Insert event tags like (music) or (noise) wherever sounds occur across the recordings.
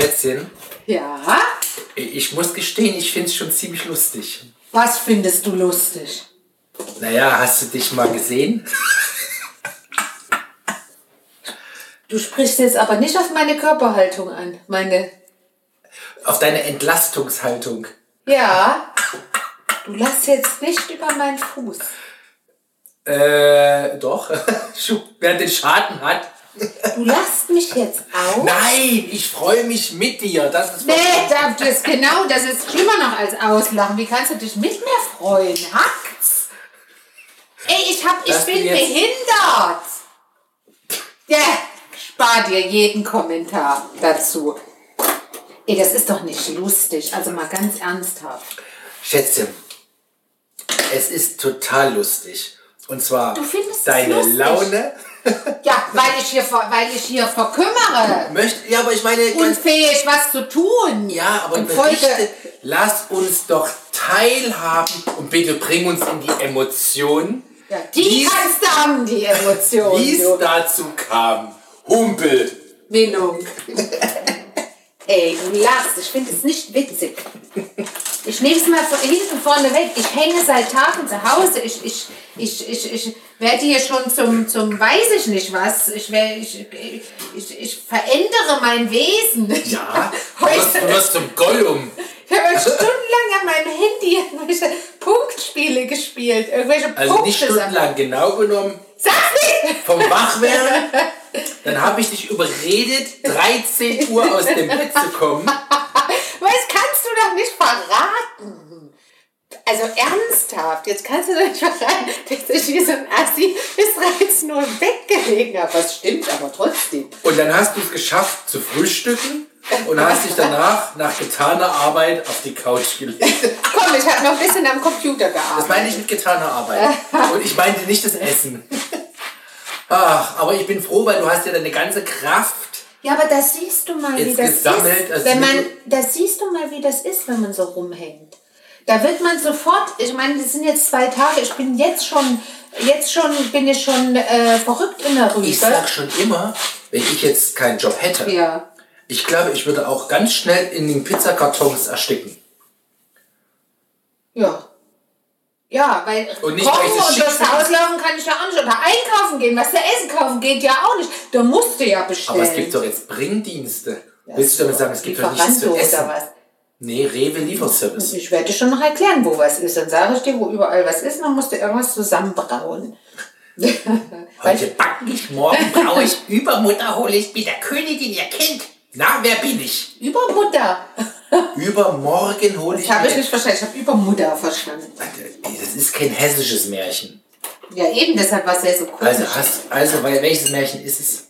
Schätzchen, Ja? ich muss gestehen, ich finde es schon ziemlich lustig. Was findest du lustig? Naja, hast du dich mal gesehen? Du sprichst jetzt aber nicht auf meine Körperhaltung an. Meine. Auf deine Entlastungshaltung. Ja. Du lass jetzt nicht über meinen Fuß. Äh, doch. (laughs) Wer den Schaden hat. Du lasst mich jetzt auf? Nein, ich freue mich mit dir. Das ist Nee, das ist genau, das ist schlimmer noch als Auslachen. Wie kannst du dich mit mir freuen? Hackt's? Ey, ich, hab, ich Dass du bin jetzt- behindert. Ja, spar dir jeden Kommentar dazu. Ey, das ist doch nicht lustig. Also mal ganz ernsthaft. Schätzchen, es ist total lustig. Und zwar Du findest es deine lustig? Laune. Ja, weil ich hier, weil ich hier verkümmere. Möcht, ja, aber ich meine, Unfähig, was zu tun. ja, aber berichte, lass uns doch teilhaben und bitte bring uns in die Emotionen, ja, die wie es- kannst du haben, die Emotionen. wie es dazu kam. Humpel. Winnung. Ey, du lachst. Ich finde es nicht witzig. Ich nehme es mal von hinten vorne weg. Ich hänge seit Tagen zu Hause. Ich, ich, ich, ich, ich werde hier schon zum, zum weiß ich nicht was. Ich, wär, ich, ich, ich verändere mein Wesen. Ja, (laughs) du wirst, du wirst zum Gollum. ich habe stundenlang an meinem Handy irgendwelche Punktspiele gespielt. Irgendwelche Also Punkte nicht stundenlang, genau genommen Sag's nicht! vom Wachwerden. Dann habe ich dich überredet, 13 Uhr aus dem Bett zu kommen. (laughs) Was kannst du doch nicht verraten? Also ernsthaft, jetzt kannst du doch nicht verraten, dass ich hier so ein Assi bis 13 Uhr im Bett gelegen habe. Was stimmt aber trotzdem. Und dann hast du es geschafft zu frühstücken und hast dich danach nach getaner Arbeit auf die Couch gelegt. Komm, ich habe noch ein bisschen am Computer Das gearbeitet. meine ich mit getaner Arbeit. Und ich meinte nicht das Essen. Ach, aber ich bin froh, weil du hast ja deine ganze Kraft. Ja, aber da siehst du mal, wie das gesammelt, ist. Wenn man, mit- da siehst du mal, wie das ist, wenn man so rumhängt. Da wird man sofort, ich meine, das sind jetzt zwei Tage, ich bin jetzt schon, jetzt schon, bin ich schon äh, verrückt in der Rübe. Ich sag schon immer, wenn ich jetzt keinen Job hätte, ja. ich glaube, ich würde auch ganz schnell in den Pizzakartons ersticken. Ja. Ja, weil Und nicht, kochen weil ich das und schick durchs finde. Haus laufen kann ich ja auch nicht. Oder einkaufen gehen, was zu essen kaufen geht ja auch nicht. Da musst du ja bestellen. Aber es gibt doch jetzt Bringdienste. Willst du damit sagen, es gibt doch nichts zu essen? oder was? Nee, Rewe Lieferservice. Ich werde dir schon noch erklären, wo was ist. Dann sage ich dir, wo überall was ist. Dann musst du irgendwas zusammenbrauen. (laughs) Heute backen ich, morgen braue ich, übermutter hole ich, bin der Königin, ihr Kind. Na, wer bin ich? Übermutter. (laughs) Übermorgen hole ich Das habe ich nicht verstanden. Ich habe Übermutter verstanden. Das ist kein hessisches Märchen. Ja, eben, deshalb war es ja so cool. Also, hast, also weil, welches Märchen ist es?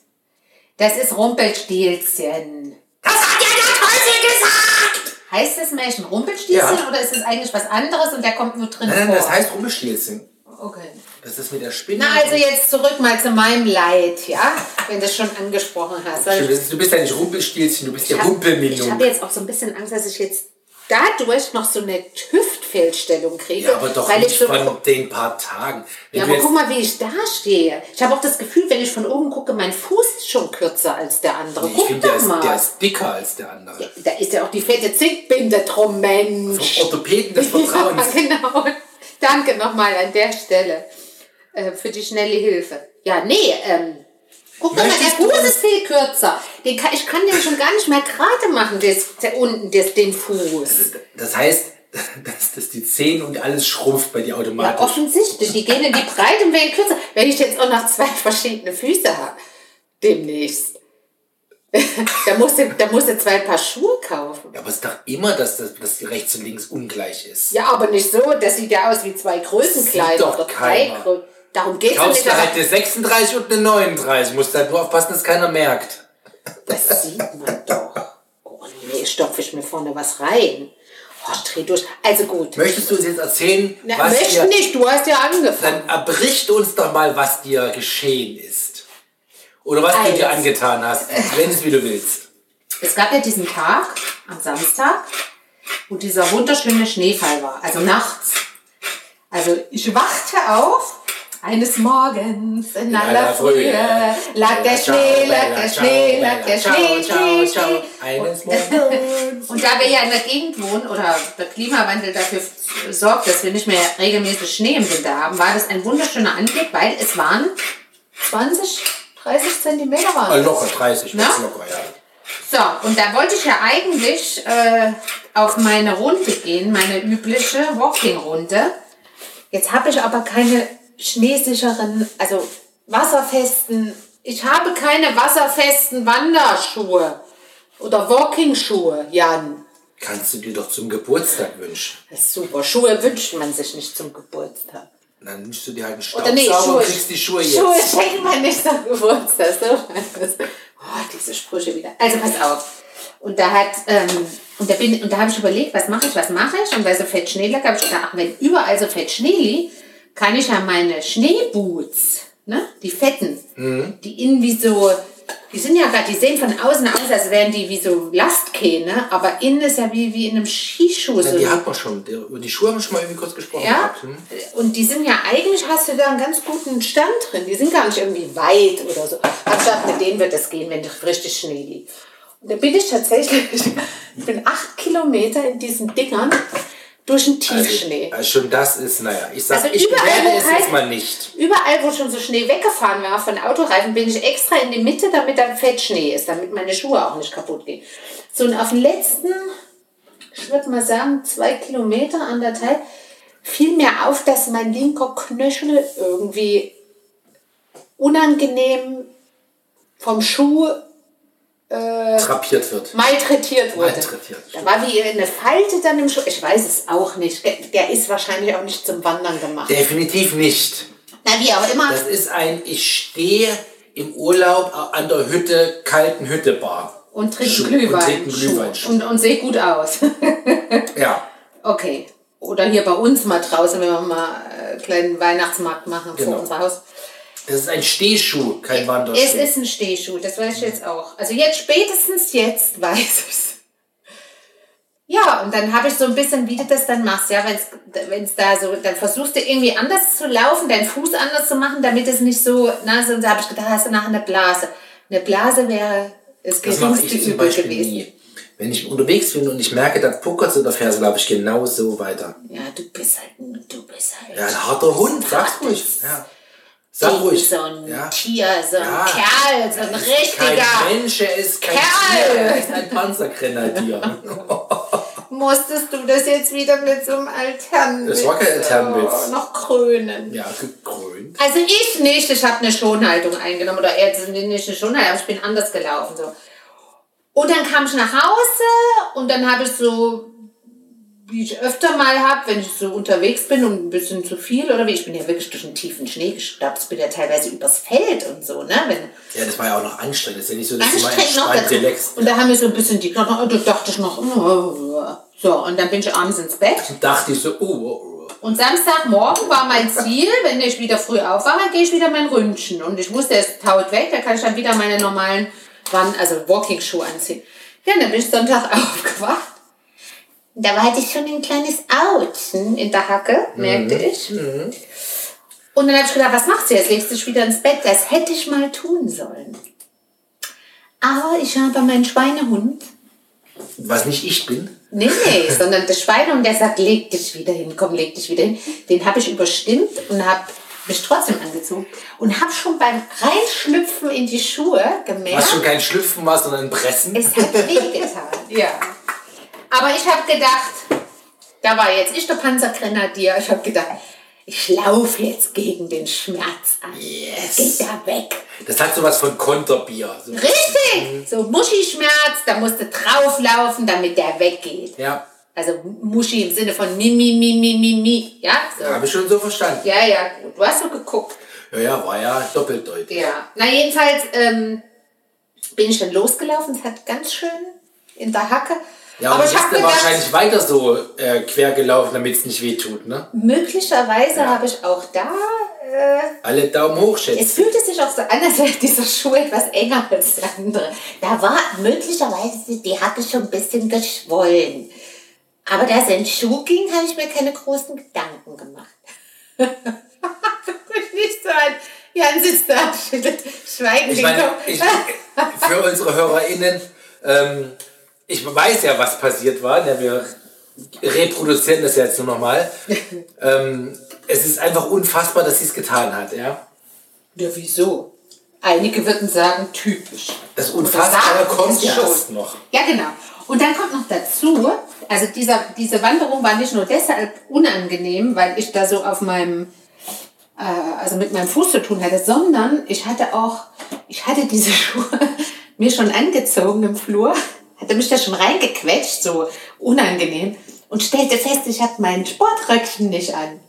das ist Rumpelstilzchen. Das hat ja der Teufel gesagt! Heißt das Märchen Rumpelstilzchen Ja. oder ist es eigentlich was anderes und der kommt nur drin Nein, nein, vor? das heißt Rumpelstilzchen. Okay. Das ist mit der Spinne. Na, also jetzt zurück mal zu meinem Leid, ja? Wenn du es schon angesprochen hast. Stimmt, Du bist ja nicht Rumpelstilzchen, du bist ja ich habe jetzt auch so ein bisschen Angst, dass ich jetzt dadurch noch so eine Hüftfehlstellung kriege. Ja, aber doch weil nicht ich so von den paar Tagen. Wenn Ja, aber guck mal, wie ich da stehe. Ich habe auch das Gefühl, wenn ich von oben gucke, mein Fuß ist schon kürzer als der andere. ich guck finde, der, ist- mal. der ist dicker als der andere. da ist ja auch die fette Zickbinde drum, Mensch. Vom Orthopäden des (laughs) Vertrauens. Ja, genau. Danke nochmal an der Stelle äh, für die schnelle Hilfe. Ja, nee, ähm, guck mal, der Fuß ist viel kürzer. Den kann, ich kann den schon gar nicht mehr gerade machen, des, der unten, des, den Fuß. Das heißt, (laughs) dass, dass die Zehen und alles schrumpft bei dir Ja, automatisch. offensichtlich. Die gehen in die Breite und werden kürzer. Wenn ich jetzt auch noch zwei verschiedene Füße habe, demnächst, (laughs) da musst du, da musst du zwei Paar Schuhe kaufen. Ja, aber es ist doch immer, dass, das, dass die rechts und links ungleich ist. Ja, aber nicht so. Das sieht ja aus wie zwei Größenkleider Sieht doch oder drei keiner. Größen. Darum geht es Kaufst nicht. du aber halt eine 36 und eine 39. Musst halt nur aufpassen, dass keiner merkt. Das sieht man doch. Oh nee, stopfe ich mir vorne was rein. Oh, dreh durch. Also gut. Möchtest du uns jetzt erzählen, Na, was möchte dir... nicht, du hast ja angefangen. Dann erbricht uns doch mal, was dir geschehen ist. Oder was du dir angetan hast, wenn es wie du willst. Es gab ja diesen Tag am Samstag, wo dieser wunderschöne Schneefall war, also nachts. Also ich wachte auf Eines Morgens in aller Frühe lag der Ciao, Schnee, lag der ciao, Schnee, lag der ciao, Schnee, ciao, Schnee, ciao. Schnee. Eines Morgens. Und da wir ja in der Gegend wohnen oder der Klimawandel dafür sorgt, dass wir nicht mehr regelmäßig Schnee im Winter haben, war das ein wunderschöner Anblick, weil es waren 20, 30 Zentimeter waren. Es. locker, 30, Na? ganz locker, ja. So, und da wollte ich ja eigentlich äh, auf meine Runde gehen, meine übliche Walking-Runde. Jetzt habe ich aber keine schneesicheren, also wasserfesten, ich habe keine wasserfesten Wanderschuhe oder Walking-Schuhe, Jan. Kannst du dir doch zum Geburtstag wünschen. Das ist super. Schuhe wünscht man sich nicht zum Geburtstag. Dann wünschst du dir halt einen Oder nee, Staubsauger Schuhe. und kriegst die Schuhe jetzt. Schuhe schenkt man nicht zum Geburtstag. So. Oh, diese Sprüche wieder. Also pass auf. Und da hat, ähm, und da bin, und da habe ich überlegt, was mache ich, was mache ich? Und weil so fett Schnee lag, habe ich gedacht, ach, wenn überall so fett Schnee liegt, kann ich ja meine Schneeboots, ne, die fetten, die innen wie so, die sind ja gerade, die sehen von außen aus, als wären die wie so Lastkähne, aber innen ist ja wie, wie in einem Skischuh. Ja, so die hat man schon. Über die Schuhe haben wir schon mal irgendwie kurz gesprochen ja, gehabt. Hm? und die sind ja, eigentlich hast du da einen ganz guten Stand drin. Die sind gar nicht irgendwie weit oder so. Hab gesagt, mit denen wird das gehen, wenn richtig Schnee liegt. Und da bin ich tatsächlich, (laughs) ich bin acht Kilometer in diesen Dingern durch den Tiefschnee. Also schon das ist, naja, ich sag, Also ich überall, werde wo es kein- jetzt mal nicht. Überall, wo schon so Schnee weggefahren war von Autoreifen, bin ich extra in die Mitte, damit dann Fettschnee ist, damit meine Schuhe auch nicht kaputt gehen. So, und auf den letzten, ich würde mal sagen, zwei Kilometer, anderthalb, fiel mir auf, dass mein linker Knöchel irgendwie unangenehm vom Schuh Trapiert wird. malträtiert wurde. Malträtiert. Da war wie eine Falte dann im Schuh. Ich weiß es auch nicht. Der ist wahrscheinlich auch nicht zum Wandern gemacht. Definitiv nicht. Na, wie auch immer. Das ist ein, ich stehe im Urlaub an der Hütte, kalten Hütte-Bar. Und trinken. Glühwein. Und Glühwein. Und, und sehe gut aus. (laughs) Ja, okay. Oder hier bei uns mal draußen, wenn wir mal äh, einen kleinen Weihnachtsmarkt machen Genau. vor unser Haus. Das ist ein Stehschuh, kein Wanderschuh. Es ist ein Stehschuh, das weiß ich jetzt auch. Also jetzt, spätestens jetzt weiß ich's. Ja, und dann habe ich so ein bisschen, wie du das dann machst, ja, wenn es da so, dann versuchst du irgendwie anders zu laufen, deinen Fuß anders zu machen, damit es nicht so, na, so, und da habe ich gedacht, hast du nachher eine Blase. Eine Blase wäre das Das geringste ich zum Übel Beispiel gewesen. nie. Wenn ich unterwegs bin und ich merke, da puckert in der Ferse, laufe ich genau so weiter. Ja, du bist halt, du bist halt. Ja, ein harter Hund, sag's Hartes. ruhig. Ja. Sag ruhig. So ein ja. Tier, so ein Ja. Kerl, so ein Er richtiger. Kein Mensch, er ist kein Kerl. Tier, er ist ein Panzergrenadier. (laughs) Musstest du das jetzt wieder mit so einem Alternwitz Das war kein Alternwitz. oh, noch krönen? ja, gekrönt. Also ich nicht, ich habe eine Schonhaltung eingenommen oder eher nicht eine Schonhaltung, aber ich bin anders gelaufen. So. Und dann kam ich nach Hause und dann habe ich so, wie ich öfter mal habe, wenn ich so unterwegs bin und ein bisschen zu viel oder wie, ich bin ja wirklich durch den tiefen Schnee gestapft, ich bin ja teilweise übers Feld und so, ne? Wenn, Ja, das war ja auch noch anstrengend. Das ist ja nicht so, dass du mal entspannt relaxed. Und da haben wir so ein bisschen die Knochen, und da dachte ich noch, oh, so, und dann bin ich abends ins Bett. Und dachte ich so, oh, oh, oh. Und Samstagmorgen war mein Ziel, wenn ich wieder früh aufwache, gehe ich wieder mein Ründchen. Und ich wusste, es taut weg, da kann ich dann wieder meine normalen also Walking-Schuhe anziehen. Ja, dann bin ich Sonntag (laughs) aufgewacht. Da hatte ich schon ein kleines Autschen in der Hacke, merkte ich. Und dann habe ich gedacht, was machst du jetzt? Legst du dich wieder ins Bett? Das hätte ich mal tun sollen. Aber ich habe meinen Schweinehund Was nicht ich bin. Nee, nee, (laughs) sondern der Schweinehund, der sagt, leg dich wieder hin, komm, leg dich wieder hin. Den habe ich überstimmt und habe mich trotzdem angezogen. Und habe schon beim Reinschlüpfen in die Schuhe gemerkt, Was schon kein Schlüpfen war, sondern ein Pressen. es hat wehgetan. (laughs) ja. Aber ich habe gedacht, da war jetzt ich der Panzergrenadier, ich habe gedacht, ich laufe jetzt gegen den Schmerz an. Yes. Geht da weg. Das hat sowas von Konterbier. So. Richtig! So Muschischmerz, da musst du drauflaufen, damit der weggeht. Ja, Also Muschi im Sinne von mi, mi, mi, mi, mi, mi. Ja, so. habe ich schon so verstanden. Ja, ja, gut. Du hast so geguckt. Ja, ja, war ja doppeldeutig. Ja. Na, jedenfalls ähm, bin ich dann losgelaufen. Es hat ganz schön in der Hacke. Ja, Aber ich du gedacht, wahrscheinlich weiter so äh, quer gelaufen, damit es nicht wehtut, ne? möglicherweise habe ich auch da. Äh, Alle Daumen hoch, schätze. es fühlte sich auch so an, als wäre dieser Schuh etwas enger als der andere. Da war möglicherweise die Hacke schon ein bisschen geschwollen. Aber da es ein Schuh ging, habe ich mir keine großen Gedanken gemacht. ich (laughs) nicht so an. Jan sitzt da, schüttelt schweigend Ich meine, ich, für unsere HörerInnen, ähm, ich weiß ja, was passiert war. Ja, wir reproduzieren das jetzt nur nochmal. (laughs) ähm, es ist einfach unfassbar, dass sie es getan hat. Ja? Ja, wieso? Einige würden sagen, typisch. Das Unfassbare kommt ja schon. noch. Ja, genau. Und dann kommt noch dazu, also dieser, diese Wanderung war nicht nur deshalb unangenehm, weil ich da so auf meinem, äh, also mit meinem Fuß zu tun hatte, sondern ich hatte auch, ich hatte diese (laughs) Schuhe mir schon angezogen im Flur, hatte mich da schon reingequetscht, so unangenehm, und stellte fest, ich habe mein Sportröckchen nicht an.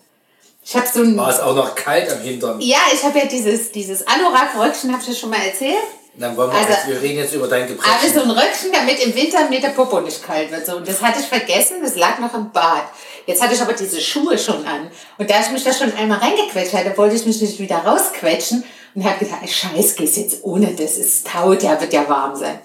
Ich habe so ein, War es auch noch kalt am Hintern. ja, ich habe ja dieses, dieses Anorak-Röckchen, habe ich das schon mal erzählt. Dann wollen wir, Also- jetzt, wir reden jetzt über dein Aber Gebrechen. so ein Röckchen, damit im Winter mir der Popo nicht kalt wird. So. Und das hatte ich vergessen, das lag noch im Bad. Jetzt hatte ich aber diese Schuhe schon an. Und da ich mich da schon einmal reingequetscht hatte, wollte ich mich nicht wieder rausquetschen. Und habe gedacht, scheiß, gehst jetzt ohne das. Es taut ja, wird ja warm sein.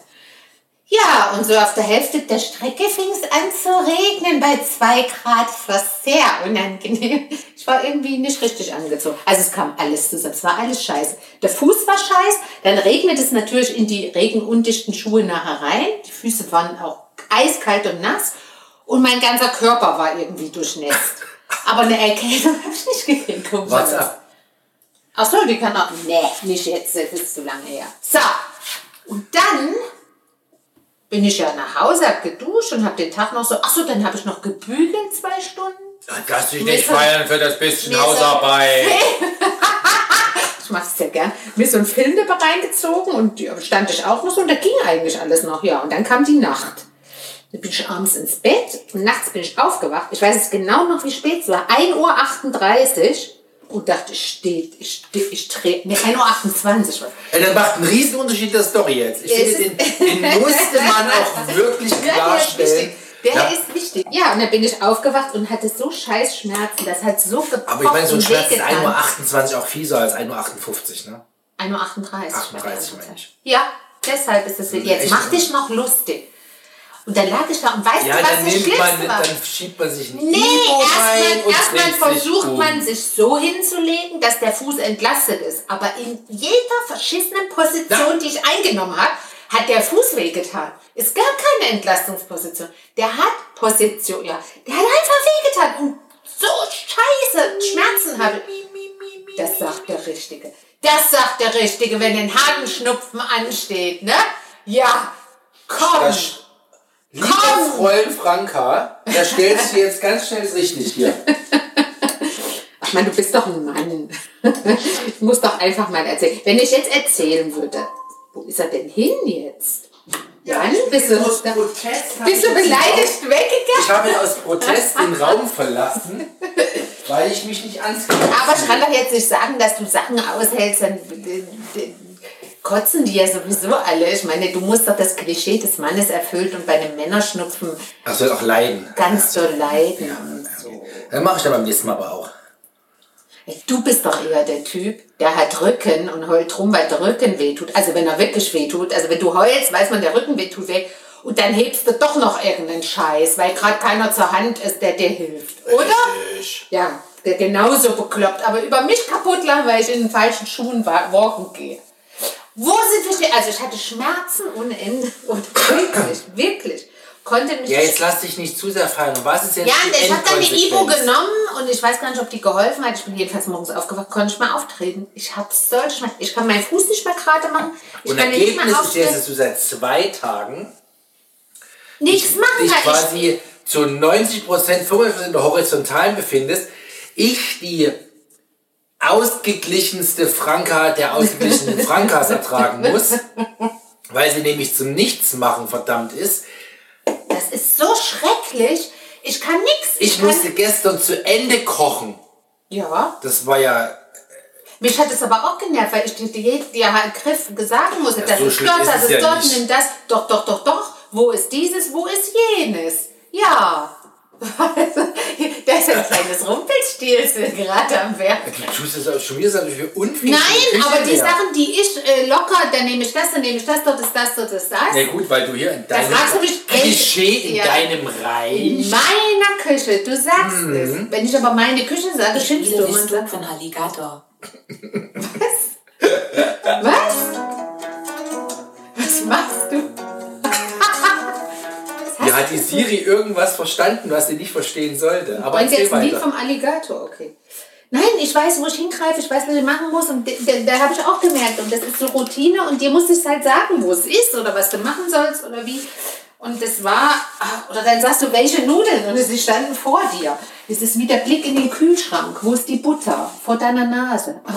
Ja, und so auf der Hälfte der Strecke fing es an zu regnen bei zwei Grad. Es war sehr unangenehm. Ich war irgendwie nicht richtig angezogen. Also es kam alles zusammen. Es war alles scheiße. Der Fuß war scheiße. Dann regnet es natürlich in die regenundichten Schuhe nachher rein. Die Füße waren auch eiskalt und nass. Und mein ganzer Körper war irgendwie durchnässt. Aber eine Erkältung habe ich nicht gekriegt. Up? Ach so, die kann auch. Nee, nicht jetzt, das ist zu lange her. So, und dann bin ich ja nach Hause, hab geduscht und hab den Tag noch so. Ach so, dann habe ich noch gebügelt zwei Stunden. Lass dich nicht feiern für das bisschen mir Hausarbeit. (laughs) Ich mache es sehr gern. Mir so einen Film dabei reingezogen und stand ich auch noch so und da ging eigentlich alles noch. Ja, und dann kam die Nacht. Dann bin ich abends ins Bett und nachts bin ich aufgewacht. Ich weiß jetzt genau noch, wie spät es war. 1.38 Uhr und dachte, ich stehe, ich stehe, ich drehe. Ne, 1.28 Uhr. Ey, das macht einen riesen Unterschied der Story jetzt. Ich Es finde, den, den musste man auch wirklich (laughs) Ja, der ist klarstellen. wichtig. Der Ja. ist wichtig. Ja, und dann bin ich aufgewacht und hatte so scheiß Schmerzen. Das hat so gepocht Aber ich meine, so ein Schmerz ist wehgetan. 1.28 Uhr auch fieser als 1.58 Uhr, ne? 1.38 Uhr. 38 meine ich. Ja, deshalb ist es Jetzt mach dich noch lustig. Und dann lag ich da und weißt Ja, du, was das nimmt Schlimmste war? dann schiebt man sich ein Nee, erstmal sich versucht um. man sich so hinzulegen, dass der Fuß entlastet ist. Aber in jeder verschissenen Position, Ja. die ich eingenommen habe, hat der Fuß wehgetan. Es gab keine Entlastungsposition. Der hat Position, ja. Der hat einfach wehgetan und so scheiße Schmerzen hatte. Das sagt der Richtige. Das sagt der Richtige, wenn ein Hagenschnupfen ansteht, ne? Ja, komm. Das Liebe Komm! Freund Franka, da stellst du jetzt ganz schnell richtig hier. Ach man, du bist doch ein Mann. Ich muss doch einfach mal erzählen. Wenn ich jetzt erzählen würde, wo ist er denn hin jetzt? Jan, bist du, aus da, Protest bist du ich beleidigt Ich weggegangen? habe aus Protest den Raum verlassen, weil ich mich nicht anziehe. Aber ich kann doch jetzt nicht sagen, dass du Sachen aushältst, dann kotzen die ja sowieso alle. Ich meine, du musst doch das Klischee des Mannes erfüllt und bei einem Männerschnupfen Ach, soll auch leiden. ganz so leiden. und so. Dann mache ich dann beim nächsten Mal aber auch. Du bist doch eher der Typ, der hat Rücken und heult rum, weil der Rücken wehtut. Also wenn er wirklich wehtut. Also wenn du heulst, weiß man, der Rücken wehtut weh. Und dann hebst du doch noch irgendeinen Scheiß, weil gerade keiner zur Hand ist, der dir hilft. Oder? Richtig. Ja, der genauso bekloppt. Aber über mich kaputt lachen, weil ich in den falschen Schuhen wa- walken gehe. Wo sind wir stehen? Also ich hatte Schmerzen ohne Ende. (laughs) Und wirklich, wirklich. Konnte mich Ja, jetzt lass dich nicht zu sehr fallen. Und was ist jetzt ja, ich habe dann die Ibo genommen und ich weiß gar nicht, ob die geholfen hat. Ich bin jedenfalls morgens aufgewacht, konnte nicht mehr auftreten. Ich habe solche Schmerzen. Ich kann meinen Fuß nicht mehr gerade machen. Ich Und kann nicht Ergebnis mehr ist jetzt, dass du seit zwei Tagen Nichts machen dich kann. Ich, quasi zu 90 Prozent, 95 in der Horizontalen befindest. Ich die ausgeglichenste Franka der ausgeglichenen Frankas ertragen muss, weil sie nämlich zum Nichtsmachen verdammt ist. das ist so schrecklich. Ich kann nichts. Ich kann, musste gestern zu Ende kochen. Ja, Das war ja mich hat es aber auch genervt, weil ich dir die, die Griff sagen musste, Ja, das so ist dort, das ist ja dort, nimm das. Doch, doch, doch, doch. Wo ist dieses, wo ist jenes? Ja. (laughs) da ist ein kleines Rumpelstilzchen gerade am Werk. Du tust es auch schon wieder so für unfähig. Nein, aber die Sachen, die ich äh, locker, dann nehme ich das, dann nehme ich das, dort ist das, dort ist das. Na gut, weil du hier in deinem Klischee in ja. deinem In Reich. meiner Küche, du sagst Mhm. es. Wenn ich aber meine Küche sage, schimpfst du du sagst, von Alligator. (laughs) Was? Was Hat die Siri irgendwas verstanden, was sie nicht verstehen sollte. Aber erzähl jetzt ein Lied weiter. vom Alligator? Okay. Nein, ich weiß, wo ich hingreife, ich weiß, was ich machen muss. Und da, habe ich auch gemerkt, und das ist so Routine und dir muss ich halt sagen, wo es ist oder was du machen sollst oder wie. Und das war, ah, oder dann sagst du, welche Nudeln? Und sie standen vor dir. Das ist wie der Blick in den Kühlschrank. Wo ist die Butter? Vor deiner Nase. Ah,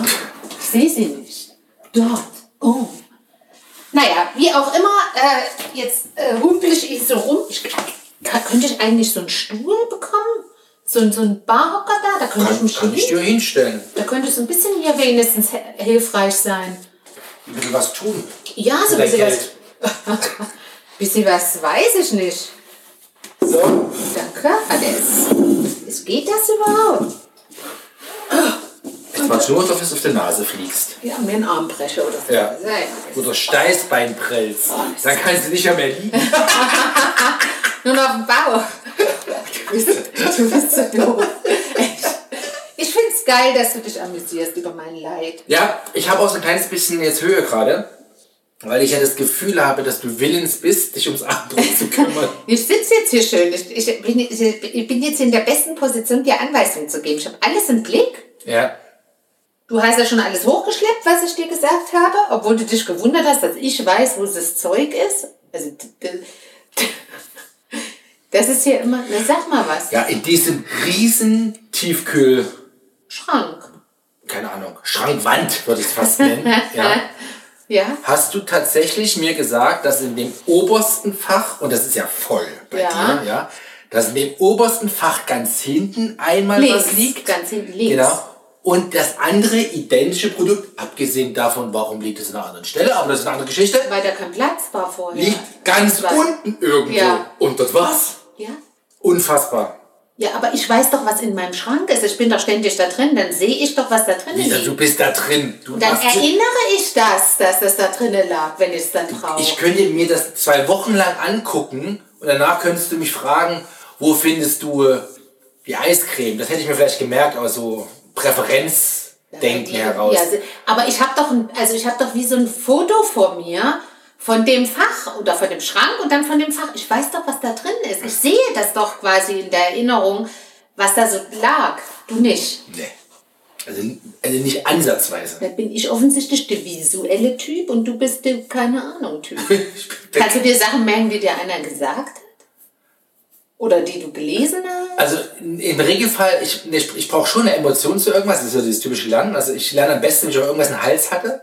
ich sehe sie nicht. Dort. Oh. Naja, wie auch immer, äh, jetzt äh, humpel ich ich so rum. Ich, könnte ich eigentlich so einen Stuhl bekommen? So, ein- so einen Barhocker da? Da könnte ich Kann, mich kann ich dir hinstellen. Da könnte es ein bisschen hier wenigstens hilfreich sein. Ein bisschen was tun. Ja, so ein bisschen was. (laughs) bisschen was weiß ich nicht. So. Danke. Ist, geht das überhaupt? Du nur, dass du auf der Nase fliegst. Ja, mir einen Arm breche oder so. Ja. Oder Steißbein prellst. Dann kannst du nicht mehr liegen. (laughs) Nur noch auf dem Bauch. Du bist, du bist so doof. Ich finde es geil, dass du dich amüsierst über mein Leid. Ja, ich habe auch so ein kleines bisschen jetzt Höhe gerade. Weil ich ja das Gefühl habe, dass du willens bist, dich ums andere zu kümmern. (laughs) Ich sitze jetzt hier schön. Ich, ich, bin, ich bin jetzt in der besten Position, dir Anweisungen zu geben. Ich habe alles im Blick. Ja. Du hast ja schon alles hochgeschleppt, was ich dir gesagt habe, obwohl du dich gewundert hast, dass ich weiß, wo das Zeug ist. Also, (laughs) das ist hier immer, na sag mal was. Ja, in diesem riesen Tiefkühl, Schrank. keine Ahnung, Schrankwand würde ich es fast nennen. Ja. (laughs) Ja? Hast du tatsächlich mir gesagt, dass in dem obersten Fach, und das ist ja voll bei Ja. dir, ja, dass in dem obersten Fach ganz hinten einmal Links. was liegt. Ganz hinten links. Genau. Und das andere identische Produkt, abgesehen davon, warum liegt es an einer anderen Stelle, aber das ist eine andere Geschichte, Weil da kein Platz war vorher. liegt ganz Was? unten irgendwo. Ja. Und das war's. Ja? Unfassbar. Ja, aber ich weiß doch, was in meinem Schrank ist. Ich bin doch ständig da drin. Dann sehe ich doch, was da drin Lisa, liegt. du bist da drin. Du Dann erinnere ich das, dass das da drinnen lag, wenn ich es dann brauche. Ich könnte mir das zwei Wochen lang angucken und danach könntest du mich fragen, wo findest du äh, die Eiscreme? Das hätte ich mir vielleicht gemerkt, aber so Präferenzdenken Die- heraus. Ja, aber ich habe doch, ein- also ich habe doch wie so ein Foto vor mir von dem Fach oder von dem Schrank und dann von dem Fach. Ich weiß doch, was da drin ist. Ich sehe das doch quasi in der Erinnerung, was da so lag. Du nicht. Nee. Also, also nicht ansatzweise. Da bin ich offensichtlich der visuelle Typ und du bist der keine Ahnung Typ. (laughs) Kannst du dir Sachen merken, die dir einer gesagt hat? Oder die du gelesen hast? Also im Regelfall, ich, ich, ich brauche schon eine Emotion zu irgendwas, das ist so dieses typische Lernen. Also ich lerne am besten, wenn ich auch irgendwas einen Hals hatte.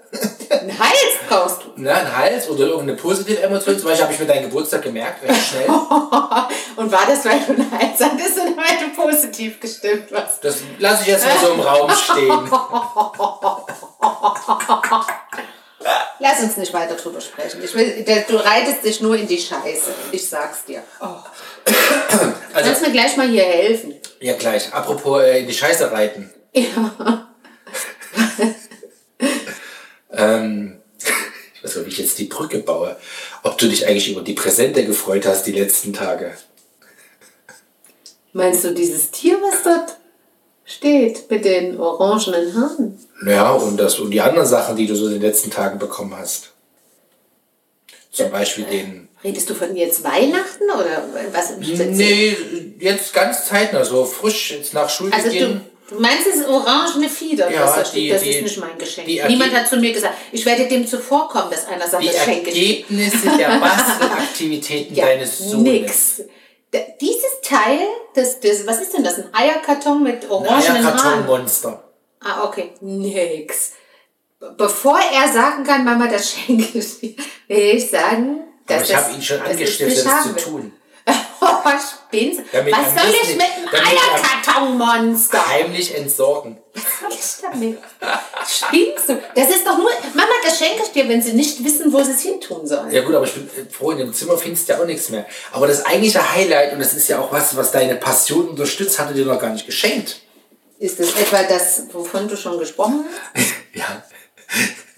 Ein Hals brauchst du. Ne, einen Hals oder irgendeine positive Emotion. Zum Beispiel habe ich mir deinen Geburtstag gemerkt, recht schnell. (laughs) Und war das, weil du ein Hals hattest oder weil du positiv gestimmt warst? Das lasse ich jetzt mal so im Raum stehen. (laughs) Lass uns nicht weiter drüber sprechen. Ich will, du reitest dich nur in die Scheiße. Ich sag's dir. Oh. Also- Kannst mir gleich mal hier helfen? Ja, gleich. Apropos äh, in die Scheiße reiten. Ja. Ähm, ich weiß nicht, wie ich jetzt die Brücke baue. Ob du dich eigentlich über die Präsente gefreut hast die letzten Tage. Meinst du dieses Tier, was dort steht, mit den orangenen Haaren? Ja, und, das, und die anderen Sachen, die du so in den letzten Tagen bekommen hast. Zum Beispiel den. Redest du von jetzt Weihnachten oder was? Nee, jetzt ganz zeitnah, so frisch jetzt nach Also Schulbeginn. du, du meinst das orangene Fieder, Ja, was da die- steht, das die- ist nicht mein Geschenk. die Niemand hat zu mir gesagt, ich werde dem zuvorkommen, dass einer sagt, die das schenke ich. Ergebnisse der (laughs) Bastelaktivitäten deines Sohnes. nix. Dieses Teil, das, das, was ist denn das? Ein Eierkarton mit Ein orangenen Haaren? Eierkartonmonster. Ah, okay. Nix. Be- Bevor er sagen kann, Mama, das schenke ich dir, will ich sagen, Aber ich habe ihn schon angestiftet, das zu tun. (laughs) Oh, spinnst. Damit Was soll ich mit einem er- Eierkartonmonster? Heimlich entsorgen. Was soll ich damit? Spinnst du? Das ist doch nur, Mama, das schenke ich dir, wenn sie nicht wissen, wo sie es hin tun sollen. Ja gut, aber ich bin froh, in dem Zimmer findest du ja auch nichts mehr. Aber das eigentliche Highlight, und das ist ja auch was, was deine Passion unterstützt, hatte dir noch gar nicht geschenkt. Ist das etwa das, wovon du schon gesprochen hast? (laughs) Ja.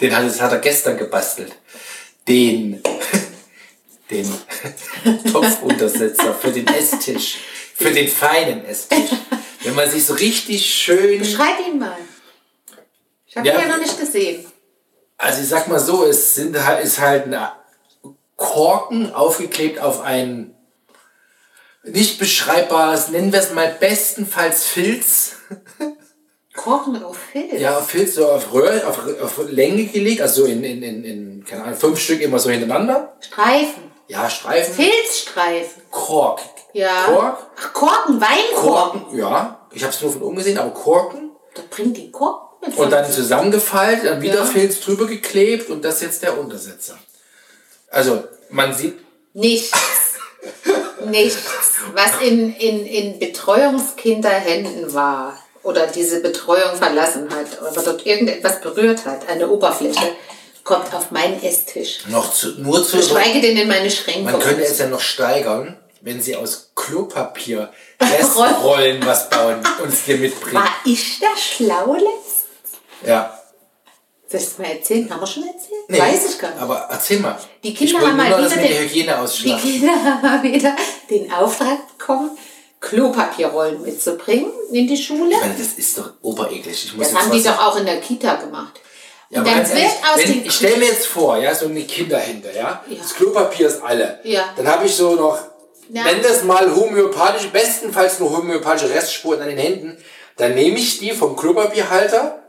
Den hat, hat er gestern gebastelt. Den, (laughs) den (laughs) Topfuntersetzer für den Esstisch. Für den feinen Esstisch. Wenn man sich so richtig schön... Beschreib ihn mal. Ich habe Ja. ihn ja noch nicht gesehen. Also ich sag mal so, es sind, halt- ist halt ein Korken aufgeklebt auf ein nicht beschreibbares, nennen wir es mal bestenfalls Filz. Korken auf Filz. Ja, auf Filz so auf Röhr, auf, auf Länge gelegt, also in, in, in, in, keine Ahnung, fünf Stück immer so hintereinander. Streifen. Ja, Streifen. Filzstreifen. Kork. Ja. Kork. Ach, Korken, Weinkorken. Korken, ja. Ich habe es nur von oben gesehen, aber Korken. Da bringt die Korken mit. Und dann zusammengefaltet, dann wieder Ja. Filz drüber geklebt und das ist jetzt der Untersetzer. Also, man sieht, Nichts. Nichts. Was in, in, in Betreuungskinderhänden war oder diese Betreuung verlassen hat oder dort irgendetwas berührt hat, eine Oberfläche, kommt auf meinen Esstisch. noch zu, nur zu, Geschweige denn in meine Schränke. man könnte es ja noch steigern, wenn sie aus Klopapier (laughs) Restrollen was bauen und es dir mitbringen. War ich da schlau letzt? Ja. Soll ich das mal erzählen? Haben wir schon erzählt? Nee, Weiß ich gar nicht. Aber erzähl mal. Die Kinder haben mal wieder den- Die. Kinder (laughs) haben wieder den Auftrag bekommen, Klopapierrollen mitzubringen in die Schule. Ich meine, das ist doch obereklig. Ich muss Das haben die doch auch in der Kita gemacht. Ja, Und aber ganz ehrlich, aus wenn, ich stelle mir jetzt vor, ja, so eine Kinderhände, ja, Ja. das Klopapier ist alle. Ja. Dann habe ich so noch, Ja. nenn das mal homöopathisch, bestenfalls nur homöopathische Restspuren an den Händen. Dann nehme ich die vom Klopapierhalter,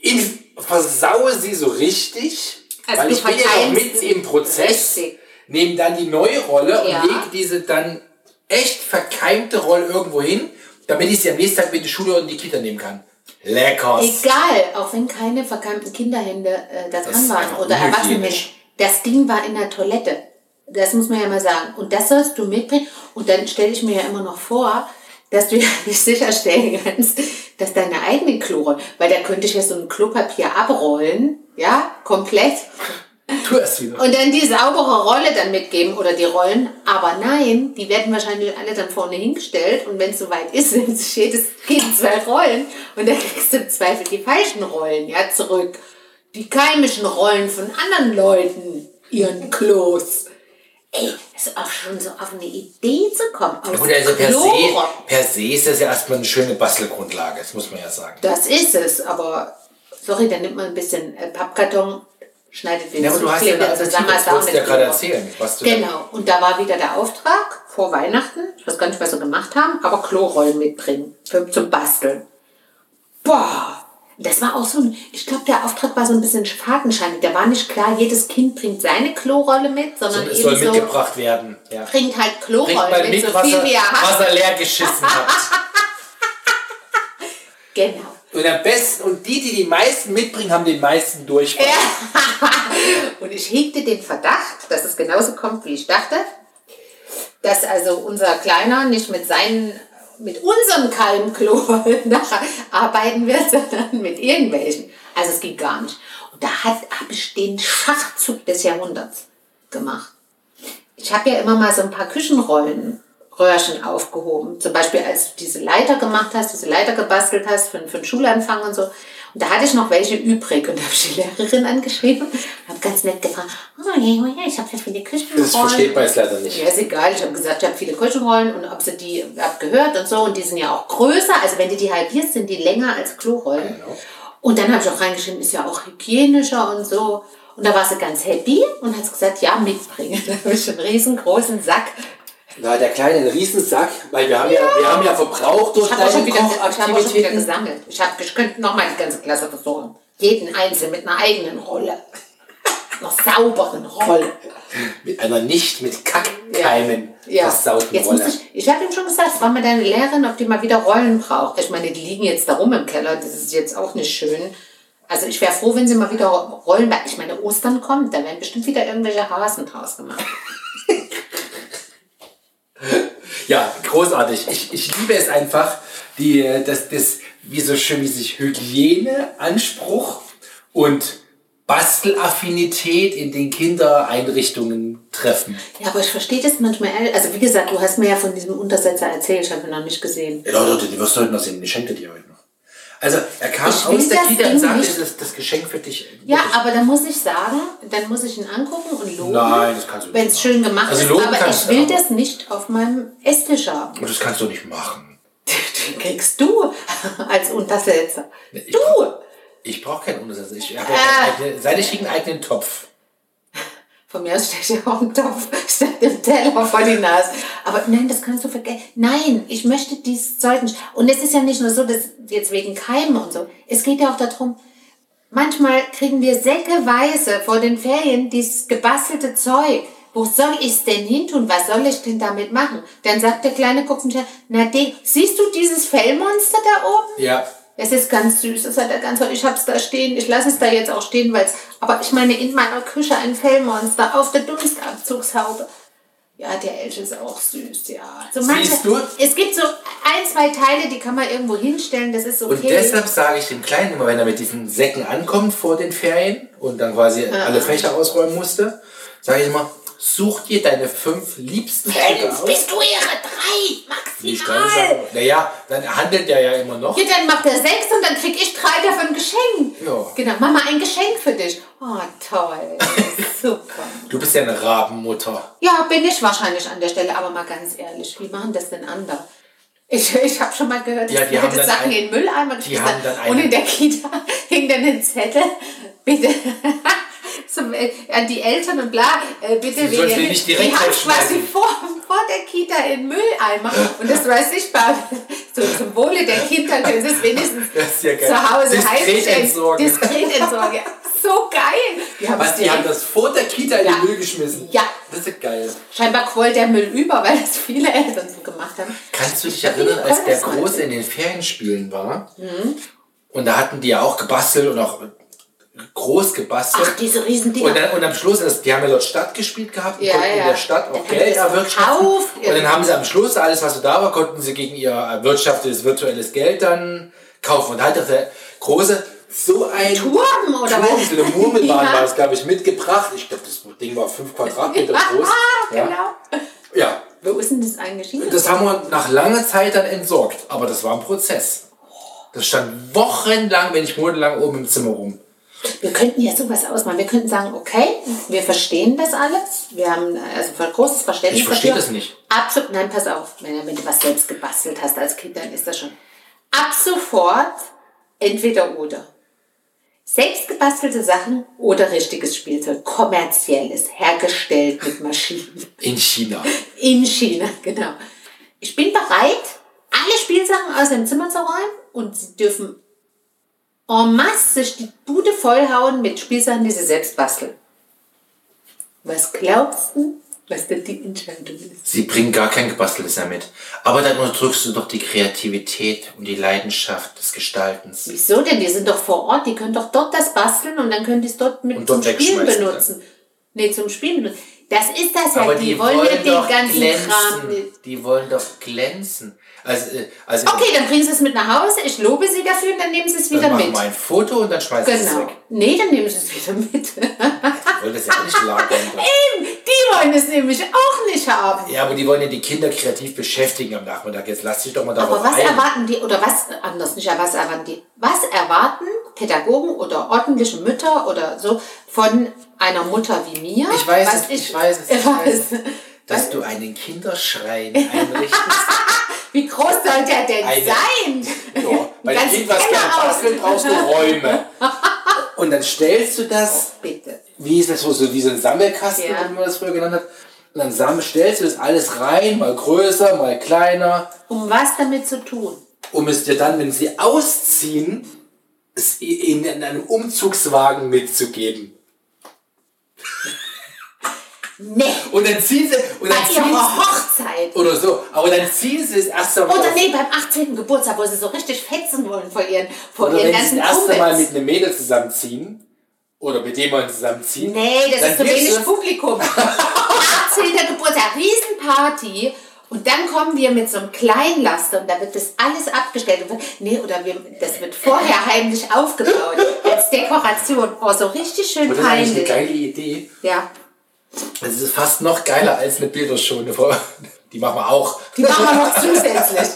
in, versaue sie so richtig, Also weil ich bin ja noch mitten im Prozess, Richtig. nehme dann die neue Rolle und Ja. lege diese dann echt verkeimte Rolle irgendwo hin, damit ich sie am nächsten Tag mit in die Schule und in die Kita nehmen kann. Leckers. Egal, auch wenn keine verkeimten Kinderhände äh, da dran waren oder unhygienisch. Das Ding war in der Toilette. Das muss man ja mal sagen. Und das sollst du mitbringen. Und dann stelle ich mir ja immer noch vor, dass du (laughs) ja nicht sicherstellen kannst, dass deine eigene Klorolle, weil da könnte ich ja so ein Klopapier abrollen, ja, komplett. (laughs) Tu es wieder. Und dann die saubere Rolle dann mitgeben oder die Rollen. Aber nein, die werden wahrscheinlich alle dann vorne hingestellt. Und wenn es soweit ist, sich jedes Kind zwei Rollen. Und dann kriegst du im Zweifel die falschen Rollen, ja, zurück. Die keimischen Rollen von anderen Leuten, ihren Klos. Ey, ist auch schon so auf eine Idee zu kommen. Aus Gut, also per se, per se ist das ja erstmal eine schöne Bastelgrundlage, das muss man ja sagen. Das ist es, aber sorry, dann nimmt man ein bisschen äh, Pappkarton, schneidet den Ja, eine klebt den zusammen, das wolltest du ja gerade erzählen, was du Genau, und da war wieder der Auftrag vor Weihnachten, ich weiß gar nicht, was sie gemacht haben, aber Klorollen mitbringen für, zum Basteln. Boah, das war auch so ein, ich glaube, der Auftrag war so ein bisschen fadenscheinig. Da war nicht klar, jedes Kind bringt seine Klorolle mit, sondern Es soll so, mitgebracht werden. Ja. bringt halt Bringt mal mit, mit, so was viel er, wie er hat. was er leer geschissen hat. (laughs) Genau. Und am besten, und die, die die meisten mitbringen, haben den meisten Durchfall. (laughs) Und ich hegte den Verdacht, dass es genauso kommt, wie ich dachte, dass also unser Kleiner nicht mit seinen, mit unserem Kalmklo (laughs) arbeiten wird, (laughs) sondern mit irgendwelchen. Also es ging gar nicht. Und da habe ich den Schachzug des Jahrhunderts gemacht. Ich habe ja immer mal so ein paar Küchenrollen Röhrchen aufgehoben. Zum Beispiel, als du diese Leiter gemacht hast, diese Leiter gebastelt hast für, für den Schulanfang und so. Und da hatte ich noch welche übrig und da habe ich die Lehrerin angeschrieben und habe ganz nett gefragt, oh, ja, ja, ich habe ja viele Küchenrollen. Das versteht man jetzt leider nicht. Ja, ist egal. Ich habe gesagt, ich habe viele Küchenrollen und ob sie die habt gehört und so. Und die sind ja auch größer. Also wenn du die halbierst, sind die länger als Klorollen. Genau. Und dann habe ich auch reingeschrieben, ist ja auch hygienischer und so. Und da war sie ganz happy und hat gesagt, ja, mitbringen. (laughs) Da habe ich einen riesengroßen Sack. Na, der kleine einen Riesensack, weil wir haben ja, wir haben ja verbraucht durch Ich habe auch, schon deine wieder- ich habe schon wieder gesammelt. Ich, hab, ich könnte nochmal die ganze Klasse versorgen. Jeden Einzelnen mit einer eigenen Rolle. Einer sauberen Rolle. Mit einer nicht mit Kackkeimen Ja. versauten Jetzt Rolle. muss ich, ich habe ihm schon gesagt, frag mal deine Lehrerin, ob die mal wieder Rollen braucht. Ich meine, die liegen jetzt da rum im Keller, das ist jetzt auch nicht schön. Also ich wäre froh, wenn sie mal wieder Rollen, weil ich meine, Ostern kommt, da werden bestimmt wieder irgendwelche Hasen draus gemacht. Ja, großartig. Ich, ich liebe es einfach, die, das, das, wie so schön, wie sich Hygiene, Anspruch und Bastelaffinität in den Kindereinrichtungen treffen. Ja, aber ich verstehe das manchmal, also wie gesagt, du hast mir ja von diesem Untersetzer erzählt, ich habe ihn noch nicht gesehen. Ja, Leute, die wirst du heute noch sehen. Ich schenke dir heute. Also, er kam Ich aus der Kita und sagte, nicht- das das Geschenk für dich. Ja, Wirklich. aber dann muss ich sagen, dann muss ich ihn angucken und loben. Nein, das kannst du nicht Wenn es schön gemacht Also ist, loben aber ich will das nicht auf meinem Esstisch haben. Und das kannst du nicht machen. Den kriegst du. als Untersetzer. Ich Du! brauch- Ich brauche keinen Untersatz. Ich keinen eigenen, seit ich kriege einen eigenen Topf. Von mir aus stelle ich auch einen Topf statt dem Teller vor die Nase. Aber nein, das kannst du vergessen. Nein, ich möchte dieses Zeug nicht. Und es ist ja nicht nur so, dass jetzt wegen Keimen und so. Es geht ja auch darum, manchmal kriegen wir säckeweise vor den Ferien dieses gebastelte Zeug. Wo soll ich es denn hin tun? Was soll ich denn damit machen? Dann sagt der kleine Guckenscher, na, siehst du dieses Fellmonster da oben? Ja. Es ist ganz süß, das hat er ganz. Ich hab's da stehen, ich lasse es da jetzt auch stehen, weil es, aber ich meine, in meiner Küche ein Fellmonster auf der Dunstabzugshaube. Ja, der Elch ist auch süß, ja. So Siehst du? Es gibt so ein, zwei Teile, die kann man irgendwo hinstellen, das ist okay. Und deshalb sage ich dem Kleinen immer, wenn er mit diesen Säcken ankommt vor den Ferien und dann quasi alle Fächer ausräumen musste, sage ich immer, such dir deine fünf liebsten Stücke aus. bist du ihre drei, Nicht maximal. Sachen. Naja, dann handelt er ja immer noch. Ja, dann macht er sechs und dann krieg ich drei davon Geschenk. Ja. Genau, Mama, ein Geschenk für dich. Oh, toll. (laughs) Super. Du bist ja eine Rabenmutter. Ja, bin ich wahrscheinlich an der Stelle, aber mal ganz ehrlich, wie machen das denn andere? Ich, ich habe schon mal gehört, Ja, die haben Sachen ein- in den Mülleimer geschmissen Und in der Kita (laughs) hing dann ein Zettel, bitte, zum, äh, an die Eltern und bla, äh, bitte, sollen sie nicht direkt die haben quasi vor, vor der Kita in Mülleimer. Und das war sichtbar, so zum Wohle der Kinder können sie es wenigstens Das ist ja geil. zu Hause entsorgen. Diskret entsorgen. So geil. Die haben Was, die haben das vor der Kita in Ja. den Müll geschmissen? Ja. Das ist ja geil. Scheinbar quoll der Müll über, weil das viele Eltern so gemacht haben. Kannst du dich erinnern, als der. Große in den Ferienspielen war? Und da hatten die ja auch gebastelt und auch groß gebastelt. Ach, diese riesen Dinger. Und, dann, und am Schluss, das, die haben ja dort Stadt gespielt gehabt und Ja, konnten in ja. der Stadt Dann auch die Geld das erwirtschaften. Und dann haben sie am Schluss alles, was so da war, konnten sie gegen ihr erwirtschaftetes virtuelles Geld dann kaufen. Und da hat doch der Große so ein Turm oder Turm, was? so eine Murmelbahn (laughs) Ja. war es, glaube ich, mitgebracht. Ich glaube, das Ding war fünf Quadratmeter groß. Ja. genau. ja, Wo ist denn das eigentlich hin? das haben wir nach langer Zeit dann entsorgt. Aber das war ein Prozess. Das stand wochenlang, wenn nicht monatelang oben im Zimmer rum. Wir könnten ja sowas ausmachen. Wir könnten sagen, okay, wir verstehen das alles. Wir haben also ein großes Verständnis Ich verstehe dafür. das nicht. Absolut, nein, pass auf. Wenn, wenn du was selbst gebastelt hast als Kind, dann ist das schon. Ab sofort entweder oder. Selbst gebastelte Sachen oder richtiges Spielzeug. Kommerzielles, hergestellt mit Maschinen. In China. In China, genau. Ich bin bereit, alle Spielsachen aus dem Zimmer zu räumen und sie dürfen en masse sich die Bude vollhauen mit Spielsachen, die sie selbst basteln. Was glaubst du, was denn die Entscheidung ist? Sie bringen gar kein Gebasteltes mehr mit. Aber dann unterdrückst du doch die Kreativität und die Leidenschaft des Gestaltens. Wieso denn? Die sind doch vor Ort, die können doch dort das basteln und dann können die es dort mit dort zum Spielen benutzen. Nee, zum Spielen benutzen. Das ist das ja, Aber die, die wollen ja den ganzen Kram. glänzen. Die wollen doch glänzen. Also, äh, also Okay, dann bringen sie es mit nach Hause, ich lobe sie dafür und dann nehmen sie es wieder dann machen mit. wir ein Foto und dann schmeißen sie es Genau. weg. Nee, dann nehmen sie es wieder mit. Die wollen das ja auch nicht lagern. (laughs) Eben, die wollen es nämlich auch nicht haben. ja, aber die wollen ja die Kinder kreativ beschäftigen am Nachmittag. Jetzt lass dich doch mal darauf Aber was ein. erwarten die, oder was, anders nicht, was erwarten die, was erwarten Pädagogen oder ordentliche Mütter oder so von einer Mutter wie mir? Ich weiß es, ich weiß es, ich (laughs) weiß. weiß Dass du einen Kinderschrein einrichtest. (laughs) Wie groß soll der denn Eine- sein? Ja, (laughs) bei dem Ganz Kind, was Keller gerne aus. bastelt, brauchst du Räume. (laughs) Und dann stellst du das Bitte. wie ist das so, so wie so ein Sammelkasten, Ja. wie man das früher genannt hat. Und dann sammel, stellst du das alles rein, mal größer, mal kleiner, Um was damit zu tun? um es dir dann, wenn sie ausziehen, es ihnen in einem Umzugswagen mitzugeben. Nee, Und dann ziehen sie, und bei dann ziehen ihrer sie, Hochzeit. oder so, aber dann ziehen sie es erst einmal Oder auf- nee, beim 18. Geburtstag, wo sie so richtig fetzen wollen vor ihren, vor oder ihren wenn sie ganzen das erste Mal mit einem Mädel zusammenziehen, oder mit dem man zusammenziehen. Nee, das dann ist zu wenig Publikum. (laughs) 18. Geburtstag, Riesenparty. Und dann kommen wir mit so einem Kleinlaster und da wird das alles abgestellt. Nee, oder wir, das wird vorher heimlich aufgebaut als Dekoration. Oh, so richtig schön Und das ist eine peinlich. geile Idee. Ja, Das ist fast noch geiler als eine Bildershow. (laughs) Die machen wir auch. die machen wir noch zusätzlich.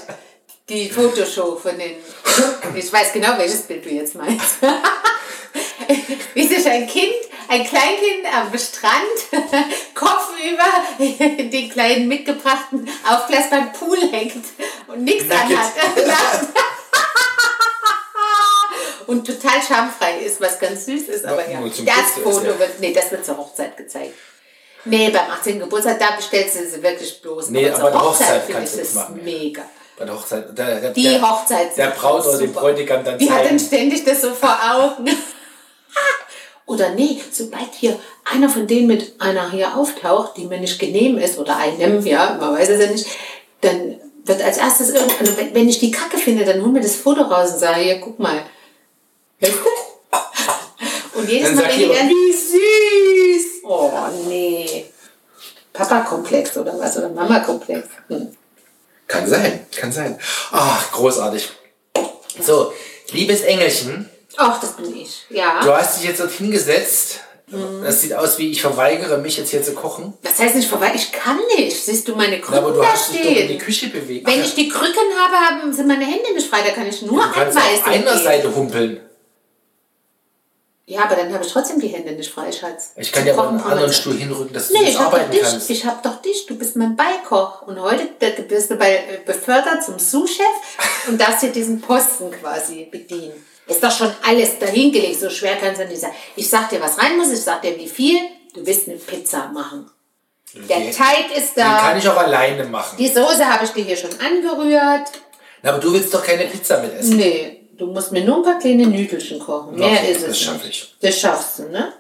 Die Fotoshow von den. Ich weiß genau, welches Bild du jetzt meinst. (laughs) Wie sich ein Kind, ein Kleinkind am Strand, (laughs) kopfüber in den kleinen mitgebrachten Aufglas beim Pool hängt und nichts anhat. und total schamfrei ist, was ganz süß ist. Aber ja, das Foto wird, nee, das wird zur Hochzeit gezeigt. Nee, beim 18. Geburtstag, da bestellst du sie wirklich bloß. Nee, zur aber die Hochzeit finde kannst du das machen, ja. Mega. Bei der Hochzeit. Der, der, Die der, Hochzeit. Der Braut oder dem super. Bräutigam dann Die hat dann zeigen. ständig das so vor Augen. (laughs) Oder nee, sobald hier einer von denen mit einer hier auftaucht, die mir nicht genehm ist, oder einem, ja, man weiß es ja nicht, dann wird als erstes irgend, wenn, wenn ich die Kacke finde, dann hol mir das Foto raus und sage, hier, guck mal. Weißt du? Und jedes Mal, aber, dann, wie süß. oh nee, Papa-Komplex oder was, oder Mama-Komplex. Hm. Kann sein, kann sein. Ach, großartig. So, liebes Engelchen, Ach, das bin ich, ja. du hast dich jetzt dort hingesetzt. Mhm. Das sieht aus wie ich verweigere, mich jetzt hier zu kochen. Das heißt nicht vorbei, ich kann nicht. Siehst du meine Krücken Na, aber du da hast dich doch in die stehen? Küche bewegt. Wenn ich die Krücken habe, haben, sind meine Hände nicht frei. Da kann ich nur du kannst auf einer. Seite humpeln. Ja, aber dann habe ich trotzdem die Hände nicht frei, Schatz. Ich kann aber Kochen einen anderen Stuhl hinrücken, dass du Nee, habe doch arbeiten dich. kannst. Ich habe doch dich. Du bist mein Beikoch. Und heute da bist du bei, äh, befördert zum Sous-Chef und darfst dir diesen Posten quasi bedienen. Ist doch schon alles dahingelegt. So schwer kann es ja nicht sein. Ich sag dir, was rein muss. Ich sag dir, wie viel. Du wirst eine Pizza machen. Der Die- Teig ist Den kann da. ich auch alleine machen. Die Soße habe ich dir hier schon angerührt. Na, aber du willst doch keine Pizza mit essen. Nee, du musst mir nur ein paar kleine Nüdelchen kochen. Mehr Okay, ist es das schaff nicht. ich. Das schaffst du, ne?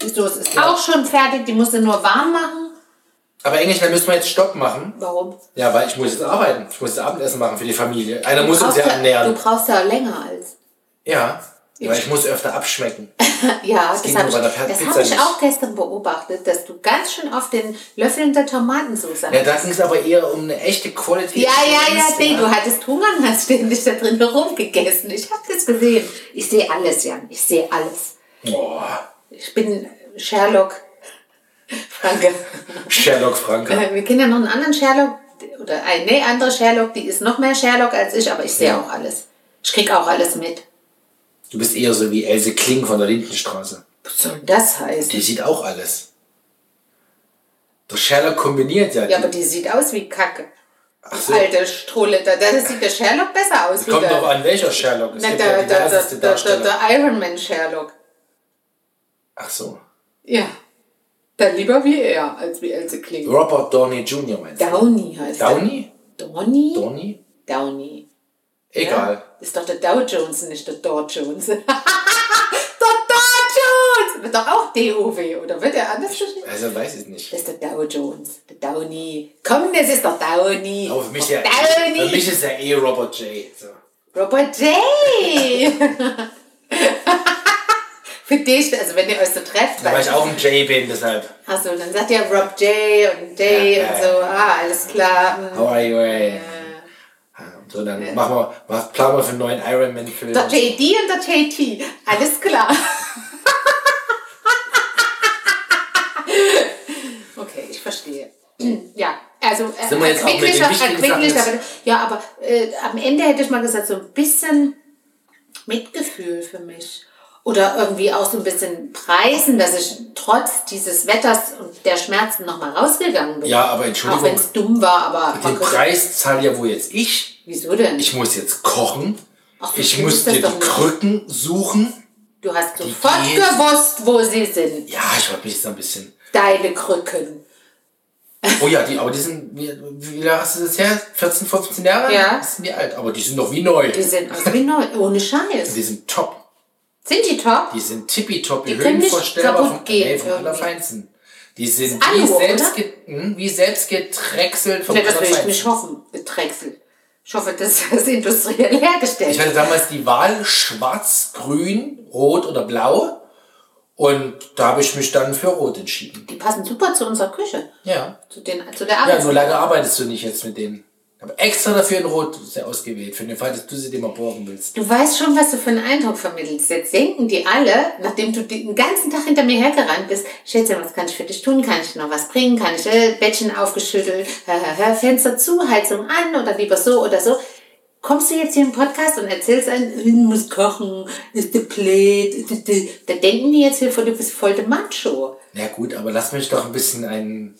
Die Soße ist auch schon fertig, die musst du nur warm machen. Aber Englisch, dann müssen wir jetzt Stopp machen. Warum? Ja, weil ich muss jetzt arbeiten. Ich muss jetzt Abendessen machen für die Familie. Einer muss uns ja ja- ernähren. Du brauchst ja länger als. Ja, weil ich muss öfter abschmecken. (laughs) Ja, das geht habe ich, das hab ich auch gestern beobachtet, dass du ganz schön auf den Löffeln der Tomatensauce Ja, da ging es aber eher um eine echte Qualität. Ja, ja, ja, nee, du hattest Hunger und hast ständig da drin herumgegessen. Ich habe das gesehen. Ich sehe alles, Jan. Ich sehe alles. Boah, Ich bin Sherlock Franke. Sherlock Franke. Äh, Wir kennen ja noch einen anderen Sherlock, oder eine andere Sherlock, die ist noch mehr Sherlock als ich, aber ich sehe Ja. auch alles. Ich krieg auch alles mit. Du bist eher so wie Else Kling von der Lindenstraße. Was soll denn das heißen? Die sieht auch alles. Der Sherlock kombiniert ja. Ja, aber die sieht aus wie Kacke. Ach so. Alte Strohlitter. Da sieht der Sherlock besser aus. wie Kommt doch an, welcher Sherlock. Es Na, der, der, der, der, der, Darsteller. der Iron Sherlock. Ach so. Ja. Dann lieber wie er, als wie Else Kling. Robert Downey Jr. meinst du? Downey heißt er. Downey? Downey? Downey? Downey. Egal. Ja, ist doch der Dow Jones, nicht der Dow Jones. (laughs) der Dow Jones! Wird doch auch D-O-W, oder wird er anders geschrieben? Also weiß ich nicht. Das ist der Dow Jones, der Downey. Komm, das ist der Downey. Aber für mich, ja, Downey. für mich ist ja eh Robert J. So. Robert J. (laughs) Für dich, also wenn ihr euch so trefft, Weil ich auch ein J bin, deshalb. Achso, dann sagt ihr Rob J und J Ja, und so, ah, alles klar. hm. How are you, ey? So, dann machen wir, mach, planen wir für einen neuen Iron Man-Film. Der JD und der JT, alles klar. (laughs) okay, ich verstehe. Ja, also äh, Sind wir jetzt auch mit den erquicklich, wichtigen erquicklich, Sachen aber, ja, aber äh, am Ende hätte ich mal gesagt, so ein bisschen Mitgefühl für mich. Oder irgendwie auch so ein bisschen preisen, dass ich trotz dieses Wetters und der Schmerzen nochmal rausgegangen bin. Ja, aber Entschuldigung. Auch wenn es dumm war, aber Den Preis zahle ja wohl jetzt ich. Wieso denn? Ich muss jetzt kochen. Ach, ich muss dir die nicht. Krücken suchen. Du hast sofort geht. gewusst, wo sie sind. Ja, ich habe mich so ein bisschen. Deine Krücken. Oh ja, die, aber die sind, wie, wie lange hast du das her? 14, 15 Jahre? Ja. Das sind die alt, aber die sind noch wie neu. Die sind aus wie neu. Ohne Scheiß. Die sind top. Sind die top? Die sind tippitopp, die, Die höhenvorstellbar vom, gehen nee, vom. Allerfeinsten. Die sind wie, selbst oder? ge, hm, wie selbst getrechselt vom Ne, das will ich nicht hoffen. Betrechselt. Ich hoffe, das (laughs) ist industriell hergestellt. Ich hatte damals die Wahl schwarz, grün, rot oder blau. Und da habe ich mich dann für rot entschieden. die passen super zu unserer Küche. Ja. Zu, den, zu der Ja, Arbeit. nur leider arbeitest du nicht jetzt mit denen. Ich habe extra dafür in Rot sehr ausgewählt, für den Fall, dass du sie dir mal borgen willst. Du weißt schon, was du für einen Eindruck vermittelst. Jetzt denken die alle, nachdem du den ganzen Tag hinter mir hergerannt bist, Schätzchen, was kann ich für dich tun? Kann ich noch was bringen? Kann ich äh, Bettchen aufgeschüttelt, äh, Fenster zu, Heizung an oder lieber so oder so? Kommst du jetzt hier im Podcast und erzählst einen, ich muss kochen, ist der der- da denken die jetzt hier, du bist voll der Macho. Na gut, aber lass mich doch ein bisschen einen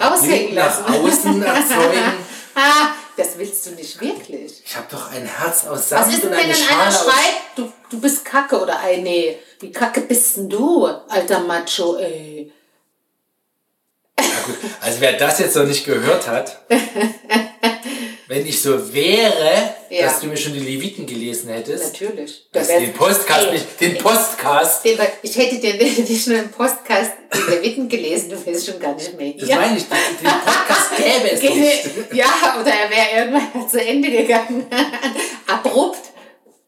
Raushängen Blick nach lassen. außen (laughs) erzeugen. Ah, das willst du nicht wirklich. Ich habe doch ein Herz aus Was Sand ist denn, und wenn eine einer schreibt, du, du bist kacke oder ey, nee, wie kacke bist denn du, alter Macho, ey. Ja, gut. Also wer das jetzt noch nicht gehört hat, (laughs) wenn ich so wäre, Ja. dass du mir schon die Leviten gelesen hättest, Natürlich. dass Da wär's- den Podcast Ey, nicht, den Postcast, den- Ich hätte dir nicht nur im Podcast die Leviten gelesen, du wärst schon gar nicht mehr das hier. meine ich, den den Podcast gäbe es nicht. Ja, oder er wäre irgendwann zu Ende gegangen. (laughs) Abrupt.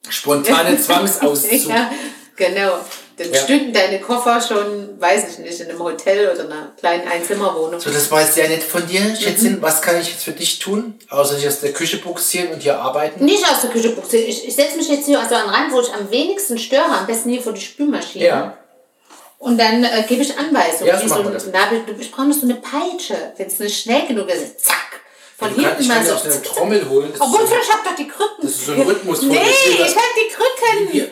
Spontane (laughs) Zwangsauszug. Ja, genau. Dann Ja. stünden deine Koffer schon, weiß ich nicht, in einem Hotel oder einer kleinen Einzimmerwohnung. So, das war jetzt sehr nett von dir, Mhm. Schätzchen. Was kann ich jetzt für dich tun? Außer dich aus der Küche buxieren und hier arbeiten? Nicht aus der Küche buchse. Ich, ich setze mich jetzt hier also an den Rand, wo ich am wenigsten störe, am besten hier vor die Spülmaschine. Ja. Und dann äh, gebe ich Anweisungen. Ja, so machen wir ein das. Nabel, du- ich brauche noch so eine Peitsche. Wenn es nicht schnell genug ist, zack. Von Du kannst, hinten ich mal so. so eine Trommel holen. Obwohl, so ich habe doch die Krücken. Das ist so ein Rhythmus von Nee, ich habe die Krücken. Hier.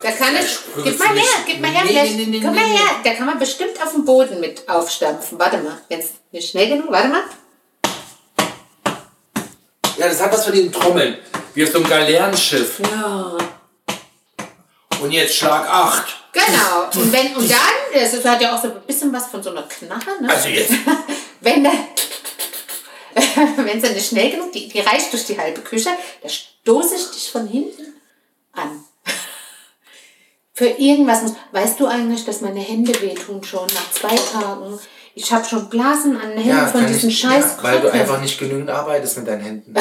Da kann ich. Gib mal her, gib mal her. Nee, vielleicht- nee, nee, Komm mal her. Da kann man bestimmt auf dem Boden mit aufstampfen. Warte mal. Wenn es nicht schnell genug. Warte mal. Ja, das hat was von den Trommeln. Wie auf so einem Galeerenschiff. Ja. Und jetzt Schlag 8. Genau. Und wenn und dann, das hat ja auch so ein bisschen was von so einer Knarre, ne? Also jetzt. (laughs) wenn dann, (laughs) wenn es dann nicht schnell genug, die, die reicht durch die halbe Küche, da stoße ich dich von hinten an. Für irgendwas muss. Weißt du eigentlich, dass meine Hände wehtun schon nach zwei Tagen? Ich habe schon Blasen an den Händen von kann diesen ich, scheiß ja, Weil du einfach nicht genügend arbeitest mit deinen Händen.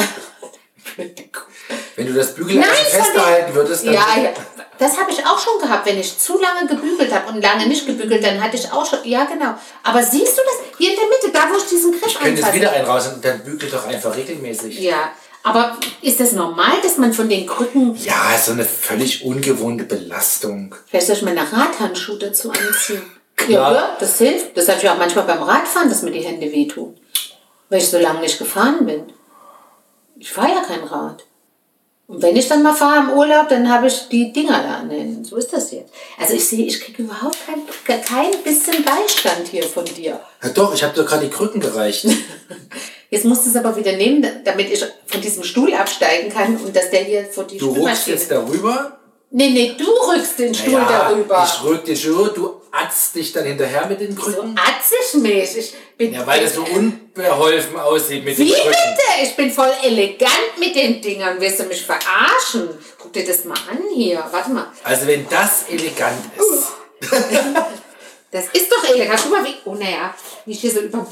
Wenn du das Bügeleisen von festhalten würdest, dann. Ja, ja. Das habe ich auch schon gehabt, wenn ich zu lange gebügelt habe und lange nicht gebügelt, dann hatte ich auch schon. Ja, genau. Aber siehst du das? Hier in der Mitte, da wo ich diesen Griff Ich könnte jetzt wieder einen raus und dann bügel doch einfach regelmäßig. Ja. Aber ist das normal, dass man von den Krücken. Ja, ist so eine völlig ungewohnte Belastung. Vielleicht soll ich meine Radhandschuhe dazu anziehen. Klar. Ja? Das hilft. Das habe ich auch manchmal beim Radfahren, dass mir die Hände wehtun. Weil ich so lange nicht gefahren bin. Ich fahre ja kein Rad. Und wenn ich dann mal fahre im Urlaub, dann habe ich die Dinger da an den. So ist das jetzt. Also ich sehe, ich kriege überhaupt kein, kein bisschen Beistand hier von dir. Ja, doch, ich habe dir gerade die Krücken gereicht. (laughs) Jetzt musst du es aber wieder nehmen, damit ich von diesem Stuhl absteigen kann und dass der hier vor die Du Spülmaschine... jetzt darüber. Nee, nee, du rückst den Stuhl Ja, darüber. Ich rück den Stuhl, du atzt dich dann hinterher mit den So Krücken. atzig mich. Ich bin, Ja, weil das so unbeholfen aussieht mit Wie den Krücken. bitte? Ich bin voll elegant mit den Dingern. Willst du mich verarschen? Guck dir das mal an hier. Warte mal. Also wenn das elegant ist. (laughs) Das ist doch elegant. Guck mal, wie... Oh, naja. Wie ich hier so über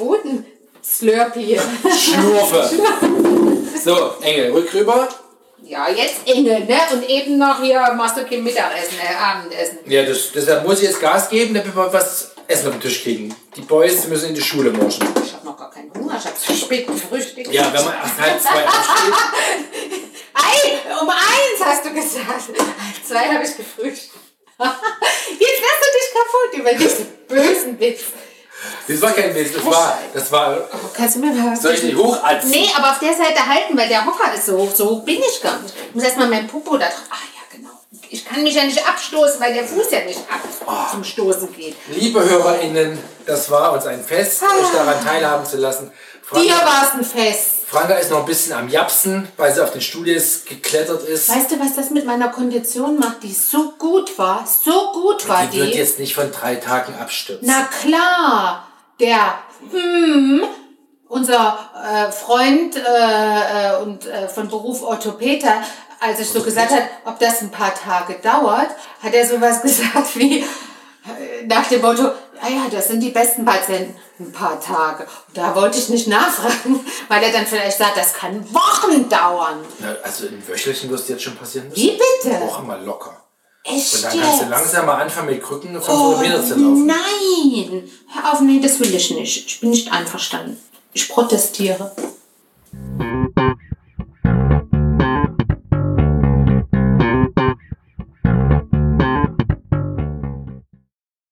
den Boden slurpe hier. Schlurfe. So, Engel, rück rüber. Ja, jetzt Engel, ne? Und eben noch hier machst du kein Mittagessen, äh, Abendessen. Ja, das, deshalb muss ich jetzt Gas geben, damit wir was Essen auf den Tisch kriegen. Die Boys müssen in die Schule morschen. Ich hab noch gar keinen Hunger. Ich hab zu spät gefrühstigt. Ja, wenn man erst halb zwei aufsteht. (laughs) Ei, um eins hast du gesagt. Halb zwei habe ich gefrühstückt. (laughs) Jetzt lässt du dich kaputt über diesen bösen Witz. Das war kein Witz, das war, das war, Oh, kannst du mir mal soll ich nicht hochatzen? Nee, aber auf der Seite halten, weil der Hocker ist so hoch. So hoch bin ich gar nicht. Ich muss erstmal mein Popo da drauf. Ach ja, genau. Ich kann mich ja nicht abstoßen, weil der Fuß ja nicht ab zum Stoßen geht. Liebe HörerInnen, das war uns ein Fest, euch daran teilhaben zu lassen. Dir Franka, war es ein Fest. Franka ist noch ein bisschen am Japsen, weil sie auf den Studios geklettert ist. Weißt du, was das mit meiner Kondition macht, die so gut war? So gut war Die wird jetzt nicht von drei Tagen abstürzen. Na klar, der hm, unser äh, Freund äh, äh, und äh, von Beruf Orthopäder, als ich so gesagt hat, ob das ein paar Tage dauert, hat er sowas (laughs) gesagt wie äh, nach dem Motto, ja, ja, das sind die besten Patienten, ein paar Tage. Und da wollte ich nicht nachfragen, (laughs) weil er dann vielleicht sagt, das kann Wochen dauern. Na, also ein Wöchelchen wirst du jetzt schon passieren müssen. Wie bitte? Woche mal locker. Echt und dann kannst du langsam mal anfangen mit Krücken 5 oh, Kilometer zu laufen. Oh, nein! Hör auf, nein, das will ich nicht. Ich bin nicht einverstanden. Ich protestiere. Hm.